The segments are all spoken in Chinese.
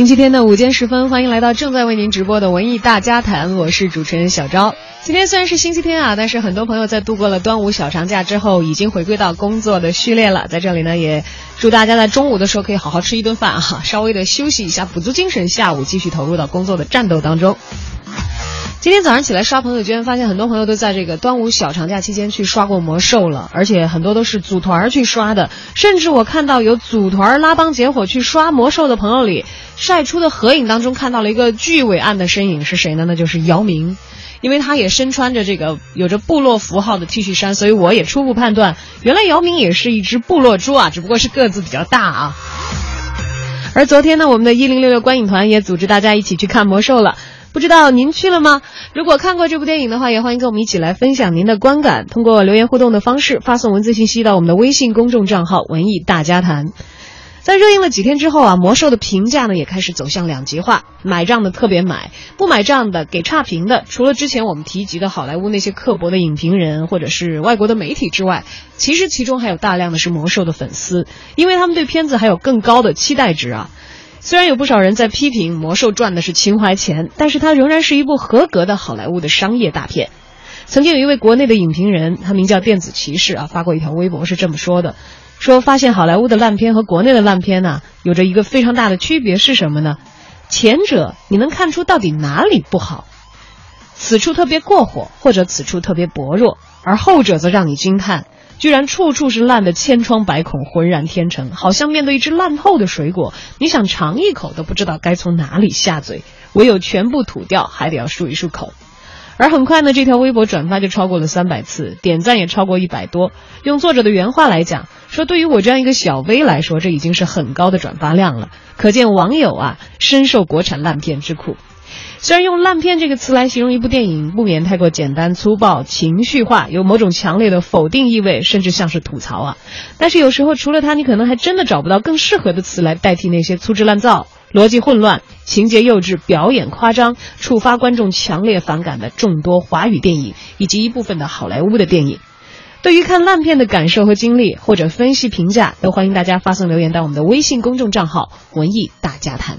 星期天的午间时分，欢迎来到正在为您直播的文艺大家谈，我是主持人小昭。今天虽然是星期天啊，但是很多朋友在度过了端午小长假之后，已经回归到工作的序列了。在这里呢，也祝大家在中午的时候可以好好吃一顿饭哈，稍微的休息一下，补足精神，下午继续投入到工作的战斗当中。今天早上起来刷朋友圈，发现很多朋友都在这个端午小长假期间去刷过魔兽了，而且很多都是组团去刷的，甚至我看到有组团拉帮结伙去刷魔兽的朋友里晒出的合影当中，看到了一个巨伟岸的身影，是谁呢？那就是姚明，因为他也身穿着这个有着部落符号的 T 恤衫，所以我也初步判断，原来姚明也是一只部落猪啊，只不过是个子比较大啊。而昨天呢，我们的一零六六观影团也组织大家一起去看魔兽了。不知道您去了吗？如果看过这部电影的话，也欢迎跟我们一起来分享您的观感。通过留言互动的方式发送文字信息到我们的微信公众账号“文艺大家谈”。在热映了几天之后啊，魔兽的评价呢也开始走向两极化，买账的特别买，不买账的给差评的。除了之前我们提及的好莱坞那些刻薄的影评人或者是外国的媒体之外，其实其中还有大量的是魔兽的粉丝，因为他们对片子还有更高的期待值啊。虽然有不少人在批评《魔兽》赚的是情怀钱，但是它仍然是一部合格的好莱坞的商业大片。曾经有一位国内的影评人，他名叫电子骑士啊，发过一条微博是这么说的：说发现好莱坞的烂片和国内的烂片呢，有着一个非常大的区别是什么呢？前者你能看出到底哪里不好，此处特别过火，或者此处特别薄弱，而后者则让你惊叹。居然处处是烂的，千疮百孔，浑然天成，好像面对一只烂透的水果，你想尝一口都不知道该从哪里下嘴，唯有全部吐掉，还得要漱一漱口。而很快呢，这条微博转发就超过了三百次，点赞也超过一百多。用作者的原话来讲，说对于我这样一个小 V 来说，这已经是很高的转发量了，可见网友啊深受国产烂片之苦。虽然用“烂片”这个词来形容一部电影，不免太过简单粗暴、情绪化，有某种强烈的否定意味，甚至像是吐槽啊。但是有时候，除了它，你可能还真的找不到更适合的词来代替那些粗制滥造、逻辑混乱、情节幼稚、表演夸张、触发观众强烈反感的众多华语电影，以及一部分的好莱坞的电影。对于看烂片的感受和经历，或者分析评价，都欢迎大家发送留言到我们的微信公众账号“文艺大家谈”。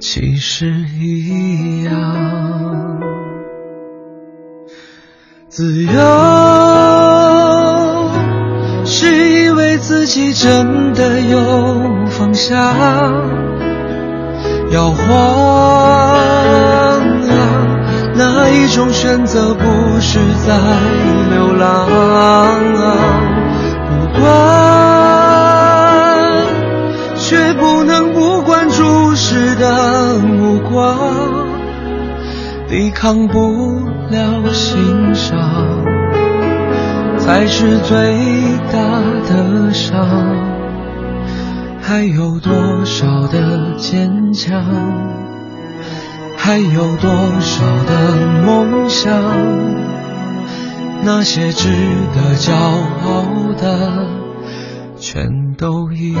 其实一样，自由是以为自己真的有方向，摇晃啊，哪一种选择不是在流浪？不管，抵抗不了欣赏，才是最大的伤。还有多少的坚强，还有多少的梦想，那些值得骄傲的，全都一样。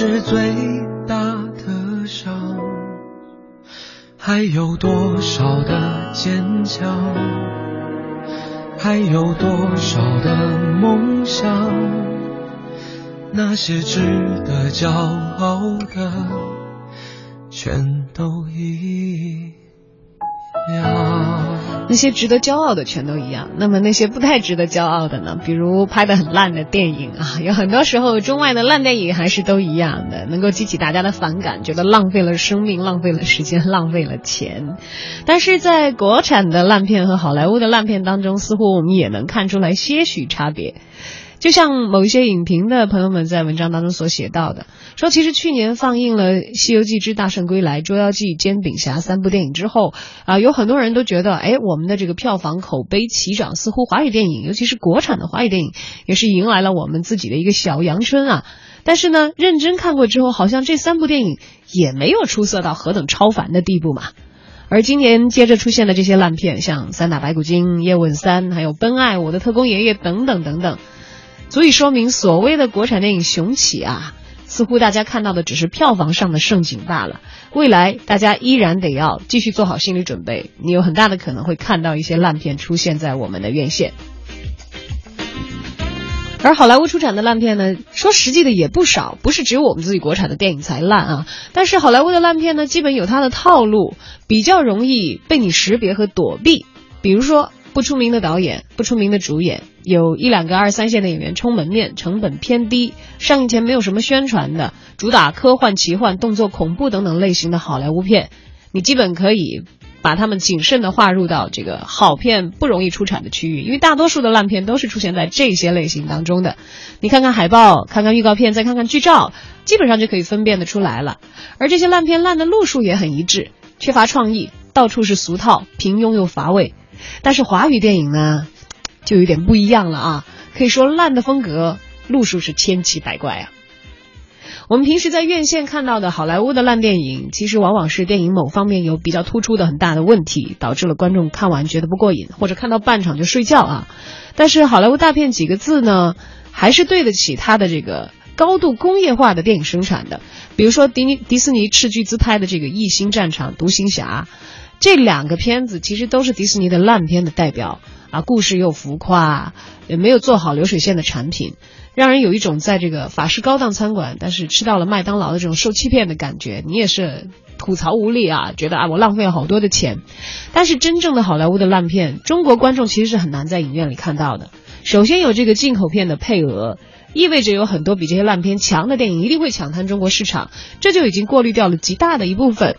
是最大的伤。还有多少的坚强？还有多少的梦想？那些值得骄傲的，全都一样。那些值得骄傲的全都一样，那么那些不太值得骄傲的呢？比如拍的很烂的电影啊，有很多时候中外的烂电影还是都一样的，能够激起大家的反感，觉得浪费了生命、浪费了时间、浪费了钱。但是在国产的烂片和好莱坞的烂片当中，似乎我们也能看出来些许差别。就像某一些影评的朋友们在文章当中所写到的，说其实去年放映了《西游记之大圣归来》《捉妖记》《煎饼侠》三部电影之后，啊，有很多人都觉得，哎，我们的这个票房口碑齐涨，似乎华语电影，尤其是国产的华语电影，也是迎来了我们自己的一个小阳春啊。但是呢，认真看过之后，好像这三部电影也没有出色到何等超凡的地步嘛。而今年接着出现的这些烂片，像《三打白骨精》《叶问三》还有《奔爱》《我的特工爷爷》等等等等。足以说明，所谓的国产电影雄起啊，似乎大家看到的只是票房上的盛景罢了。未来大家依然得要继续做好心理准备，你有很大的可能会看到一些烂片出现在我们的院线。而好莱坞出产的烂片呢，说实际的也不少，不是只有我们自己国产的电影才烂啊。但是好莱坞的烂片呢，基本有它的套路，比较容易被你识别和躲避。比如说。不出名的导演，不出名的主演，有一两个二三线的演员充门面，成本偏低，上映前没有什么宣传的，主打科幻、奇幻、动作、恐怖等等类型的好莱坞片，你基本可以把他们谨慎的划入到这个好片不容易出产的区域，因为大多数的烂片都是出现在这些类型当中的。你看看海报，看看预告片，再看看剧照，基本上就可以分辨得出来了。而这些烂片烂的路数也很一致，缺乏创意，到处是俗套，平庸又乏味。但是华语电影呢，就有点不一样了啊！可以说烂的风格路数是千奇百怪啊。我们平时在院线看到的好莱坞的烂电影，其实往往是电影某方面有比较突出的很大的问题，导致了观众看完觉得不过瘾，或者看到半场就睡觉啊。但是好莱坞大片几个字呢，还是对得起它的这个高度工业化的电影生产的。比如说迪尼迪士尼斥巨资拍的这个《异星战场》《独行侠》。这两个片子其实都是迪士尼的烂片的代表啊，故事又浮夸，也没有做好流水线的产品，让人有一种在这个法式高档餐馆，但是吃到了麦当劳的这种受欺骗的感觉。你也是吐槽无力啊，觉得啊我浪费了好多的钱。但是真正的好莱坞的烂片，中国观众其实是很难在影院里看到的。首先有这个进口片的配额，意味着有很多比这些烂片强的电影一定会抢滩中国市场，这就已经过滤掉了极大的一部分。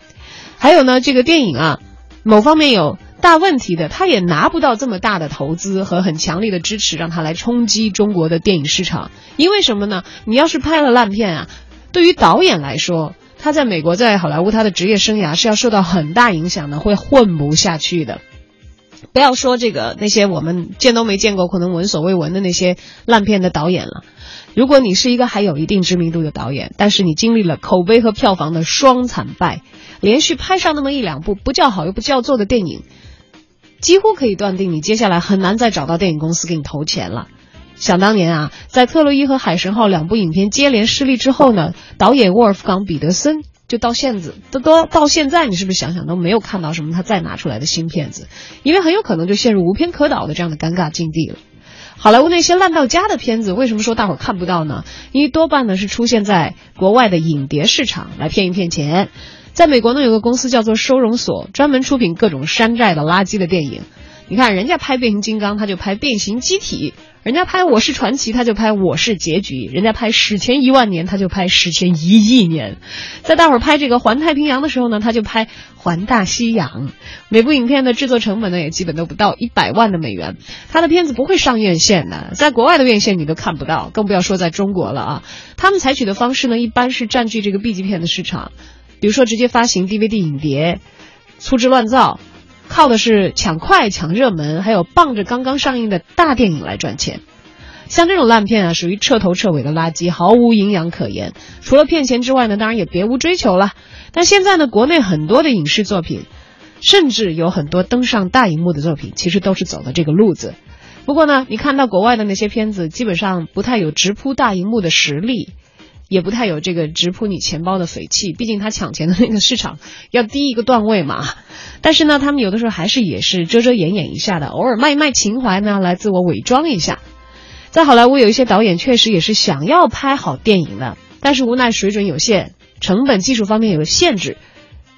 还有呢，这个电影啊。某方面有大问题的，他也拿不到这么大的投资和很强力的支持，让他来冲击中国的电影市场。因为什么呢？你要是拍了烂片啊，对于导演来说，他在美国在好莱坞他的职业生涯是要受到很大影响的，会混不下去的。不要说这个那些我们见都没见过，可能闻所未闻的那些烂片的导演了。如果你是一个还有一定知名度的导演，但是你经历了口碑和票房的双惨败，连续拍上那么一两部不叫好又不叫座的电影，几乎可以断定你接下来很难再找到电影公司给你投钱了。想当年啊，在《特洛伊》和《海神号》两部影片接连失利之后呢，导演沃尔夫冈·彼得森就到现子都都到现在，你是不是想想都没有看到什么他再拿出来的新片子？因为很有可能就陷入无片可导的这样的尴尬境地了。好莱坞那些烂到家的片子，为什么说大伙看不到呢？因为多半呢是出现在国外的影碟市场来骗一骗钱。在美国呢，有个公司叫做收容所，专门出品各种山寨的垃圾的电影。你看人家拍变形金刚，他就拍变形机体。人家拍《我是传奇》，他就拍《我是结局》；人家拍《史前一万年》，他就拍《史前一亿年》。在大伙儿拍这个《环太平洋》的时候呢，他就拍《环大西洋》。每部影片的制作成本呢，也基本都不到一百万的美元。他的片子不会上院线的，在国外的院线你都看不到，更不要说在中国了啊！他们采取的方式呢，一般是占据这个 B 级片的市场，比如说直接发行 DVD 影碟，粗制滥造。靠的是抢快、抢热门，还有傍着刚刚上映的大电影来赚钱。像这种烂片啊，属于彻头彻尾的垃圾，毫无营养可言。除了骗钱之外呢，当然也别无追求了。但现在呢，国内很多的影视作品，甚至有很多登上大荧幕的作品，其实都是走的这个路子。不过呢，你看到国外的那些片子，基本上不太有直扑大荧幕的实力。也不太有这个直扑你钱包的匪气，毕竟他抢钱的那个市场要低一个段位嘛。但是呢，他们有的时候还是也是遮遮掩掩一下的，偶尔卖一卖情怀呢，来自我伪装一下。在好莱坞有一些导演确实也是想要拍好电影的，但是无奈水准有限，成本技术方面有限制，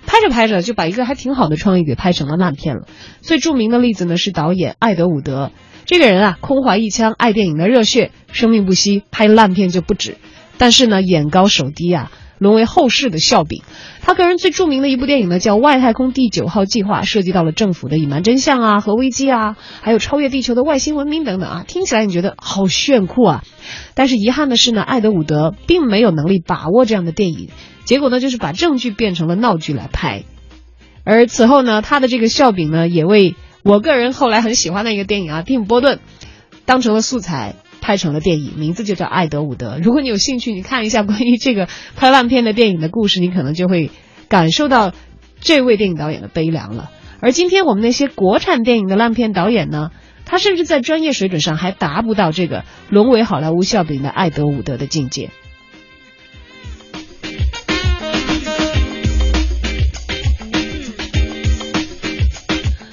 拍着拍着就把一个还挺好的创意给拍成了烂片了。最著名的例子呢是导演艾德伍德，这个人啊，空怀一腔爱电影的热血，生命不息，拍烂片就不止。但是呢，眼高手低啊，沦为后世的笑柄。他个人最著名的一部电影呢，叫《外太空第九号计划》，涉及到了政府的隐瞒真相啊、核危机啊，还有超越地球的外星文明等等啊，听起来你觉得好炫酷啊。但是遗憾的是呢，艾德伍德并没有能力把握这样的电影，结果呢，就是把正剧变成了闹剧来拍。而此后呢，他的这个笑柄呢，也为我个人后来很喜欢的一个电影啊《蒂姆·波顿》当成了素材。拍成了电影，名字就叫《爱德伍德》。如果你有兴趣，你看一下关于这个拍烂片的电影的故事，你可能就会感受到这位电影导演的悲凉了。而今天我们那些国产电影的烂片导演呢，他甚至在专业水准上还达不到这个沦为好莱坞笑柄的爱德伍德的境界。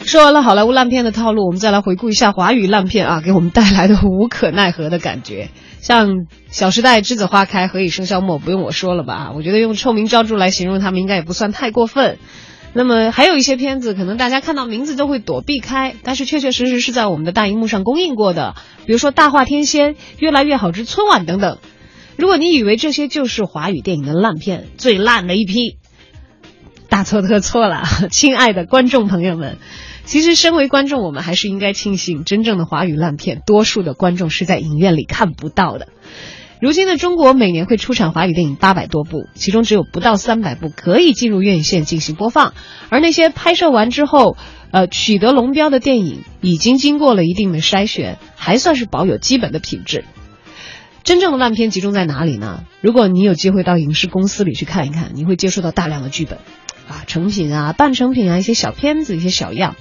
说完了好莱坞烂片的套路，我们再来回顾一下华语烂片啊，给我们带来的无可奈何的感觉。像《小时代》《栀子花开》《何以笙箫默》，不用我说了吧？我觉得用臭名昭著来形容他们，应该也不算太过分。那么还有一些片子，可能大家看到名字都会躲避开，但是确确实实是在我们的大荧幕上公映过的，比如说《大话天仙》《越来越好之春晚》等等。如果你以为这些就是华语电影的烂片，最烂的一批，大错特错了，亲爱的观众朋友们。其实，身为观众，我们还是应该庆幸，真正的华语烂片，多数的观众是在影院里看不到的。如今的中国，每年会出产华语电影八百多部，其中只有不到三百部可以进入院线进行播放。而那些拍摄完之后，呃，取得龙标的电影，已经经过了一定的筛选，还算是保有基本的品质。真正的烂片集中在哪里呢？如果你有机会到影视公司里去看一看，你会接触到大量的剧本，啊，成品啊，半成品啊，一些小片子，一些小样。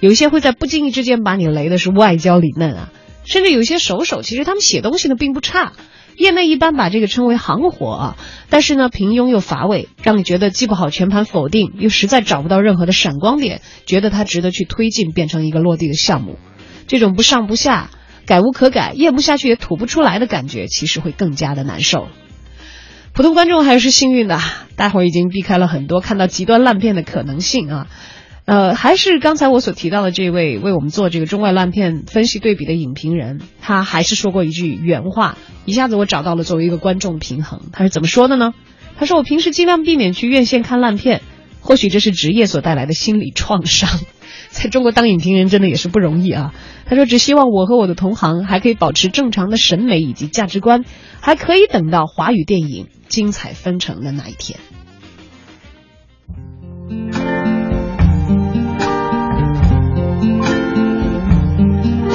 有一些会在不经意之间把你雷的是外焦里嫩啊，甚至有一些手手其实他们写东西呢并不差，业内一般把这个称为行活啊，但是呢平庸又乏味，让你觉得既不好全盘否定，又实在找不到任何的闪光点，觉得它值得去推进变成一个落地的项目，这种不上不下、改无可改、咽不下去也吐不出来的感觉，其实会更加的难受。普通观众还是幸运的，待会儿已经避开了很多看到极端烂片的可能性啊。呃，还是刚才我所提到的这位为我们做这个中外烂片分析对比的影评人，他还是说过一句原话，一下子我找到了作为一个观众平衡。他是怎么说的呢？他说：“我平时尽量避免去院线看烂片，或许这是职业所带来的心理创伤。在中国当影评人真的也是不容易啊。”他说：“只希望我和我的同行还可以保持正常的审美以及价值观，还可以等到华语电影精彩纷呈的那一天。”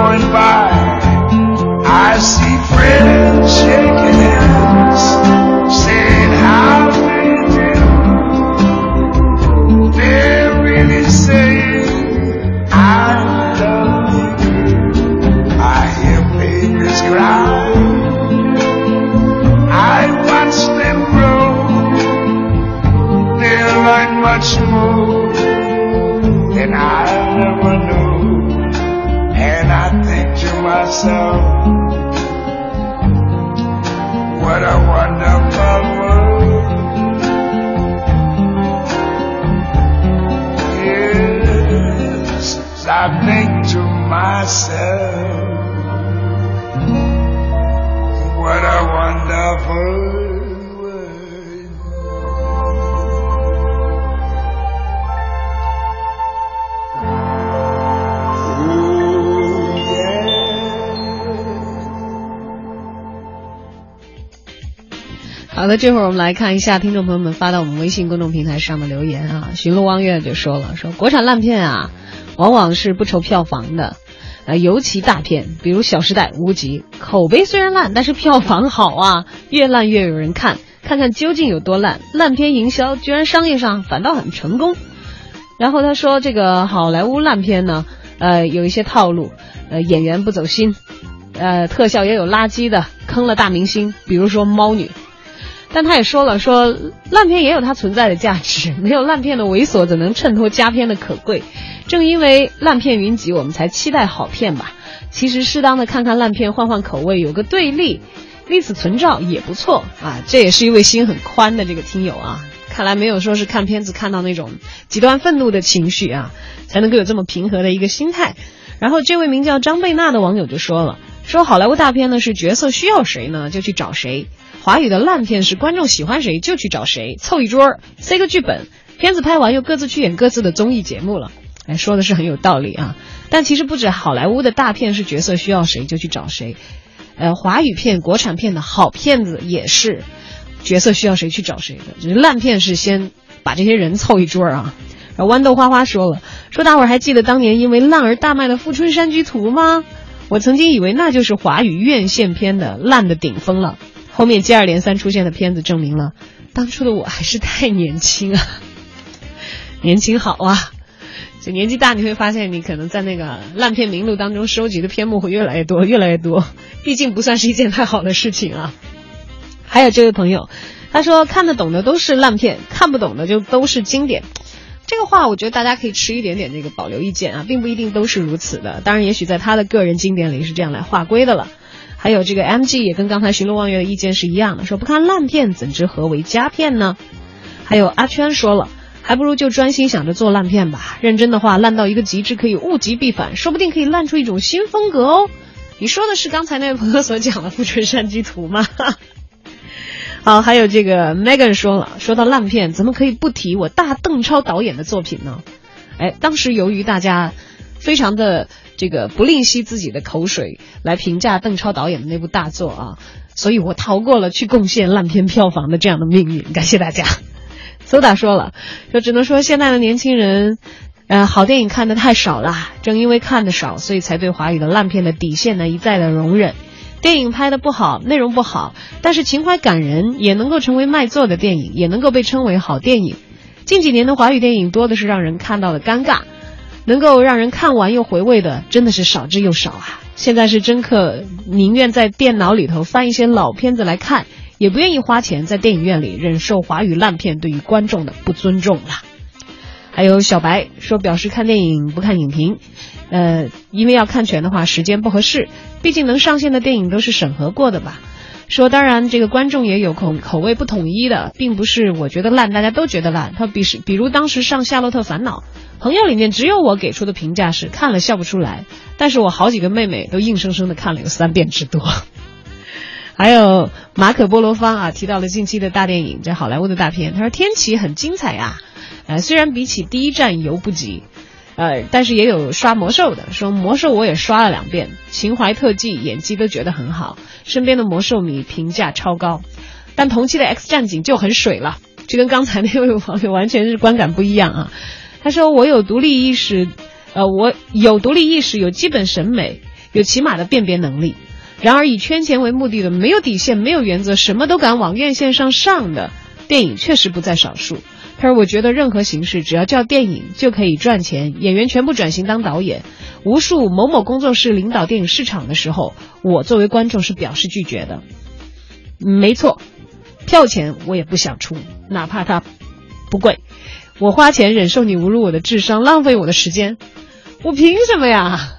going by. I see friends shaking hands, 的，这会儿我们来看一下听众朋友们发到我们微信公众平台上的留言啊。寻路望月就说了，说国产烂片啊，往往是不愁票房的，呃，尤其大片，比如《小时代》《无极》，口碑虽然烂，但是票房好啊，越烂越有人看，看看究竟有多烂。烂片营销居然商业上反倒很成功。然后他说，这个好莱坞烂片呢，呃，有一些套路，呃，演员不走心，呃，特效也有垃圾的，坑了大明星，比如说猫女。但他也说了，说烂片也有它存在的价值，没有烂片的猥琐，怎能衬托佳片的可贵？正因为烂片云集，我们才期待好片吧。其实适当的看看烂片，换换口味，有个对立，历史存照也不错啊。这也是一位心很宽的这个听友啊，看来没有说是看片子看到那种极端愤怒的情绪啊，才能够有这么平和的一个心态。然后这位名叫张贝娜的网友就说了，说好莱坞大片呢是角色需要谁呢就去找谁。华语的烂片是观众喜欢谁就去找谁，凑一桌儿塞个剧本，片子拍完又各自去演各自的综艺节目了。哎，说的是很有道理啊。但其实不止好莱坞的大片是角色需要谁就去找谁，呃，华语片、国产片的好片子也是角色需要谁去找谁的。就是烂片是先把这些人凑一桌儿啊。然后豌豆花花说了，说大伙儿还记得当年因为烂而大卖的《富春山居图》吗？我曾经以为那就是华语院线片的烂的顶峰了。后面接二连三出现的片子证明了，当初的我还是太年轻啊，年轻好啊！就年纪大，你会发现你可能在那个烂片名录当中收集的片目会越来越多，越来越多。毕竟不算是一件太好的事情啊。还有这位朋友，他说看得懂的都是烂片，看不懂的就都是经典。这个话我觉得大家可以持一点点这个保留意见啊，并不一定都是如此的。当然，也许在他的个人经典里是这样来划归的了。还有这个 MG 也跟刚才巡逻望月的意见是一样的，说不看烂片怎知何为佳片呢？还有阿圈说了，还不如就专心想着做烂片吧。认真的话，烂到一个极致可以物极必反，说不定可以烂出一种新风格哦。你说的是刚才那位朋友所讲的《富春山居图》吗？好，还有这个 Megan 说了，说到烂片，怎么可以不提我大邓超导演的作品呢？哎，当时由于大家非常的。这个不吝惜自己的口水来评价邓超导演的那部大作啊，所以我逃过了去贡献烂片票房的这样的命运。感谢大家。苏打说了，就只能说现在的年轻人，呃，好电影看的太少了。正因为看的少，所以才对华语的烂片的底线呢一再的容忍。电影拍的不好，内容不好，但是情怀感人，也能够成为卖座的电影，也能够被称为好电影。近几年的华语电影多的是让人看到了尴尬。能够让人看完又回味的，真的是少之又少啊！现在是真客宁愿在电脑里头翻一些老片子来看，也不愿意花钱在电影院里忍受华语烂片对于观众的不尊重了。还有小白说表示看电影不看影评，呃，因为要看全的话时间不合适，毕竟能上线的电影都是审核过的吧。说当然这个观众也有口口味不统一的，并不是我觉得烂大家都觉得烂。他比是比如当时上《夏洛特烦恼》，朋友里面只有我给出的评价是看了笑不出来，但是我好几个妹妹都硬生生的看了有三遍之多。还有马可波罗方啊提到了近期的大电影，这好莱坞的大片，他说《天启》很精彩呀。呃，虽然比起第一站犹不及，呃，但是也有刷魔兽的说魔兽我也刷了两遍，情怀特技演技都觉得很好，身边的魔兽迷评价超高，但同期的 X 战警就很水了，就跟刚才那位网友完全是观感不一样啊。他说我有独立意识，呃，我有独立意识，有基本审美，有起码的辨别能力，然而以圈钱为目的的，没有底线，没有原则，什么都敢往院线上上的电影确实不在少数。他说：“我觉得任何形式只要叫电影就可以赚钱，演员全部转型当导演，无数某某工作室领导电影市场的时候，我作为观众是表示拒绝的。没错，票钱我也不想出，哪怕它不贵，我花钱忍受你侮辱我的智商，浪费我的时间，我凭什么呀？”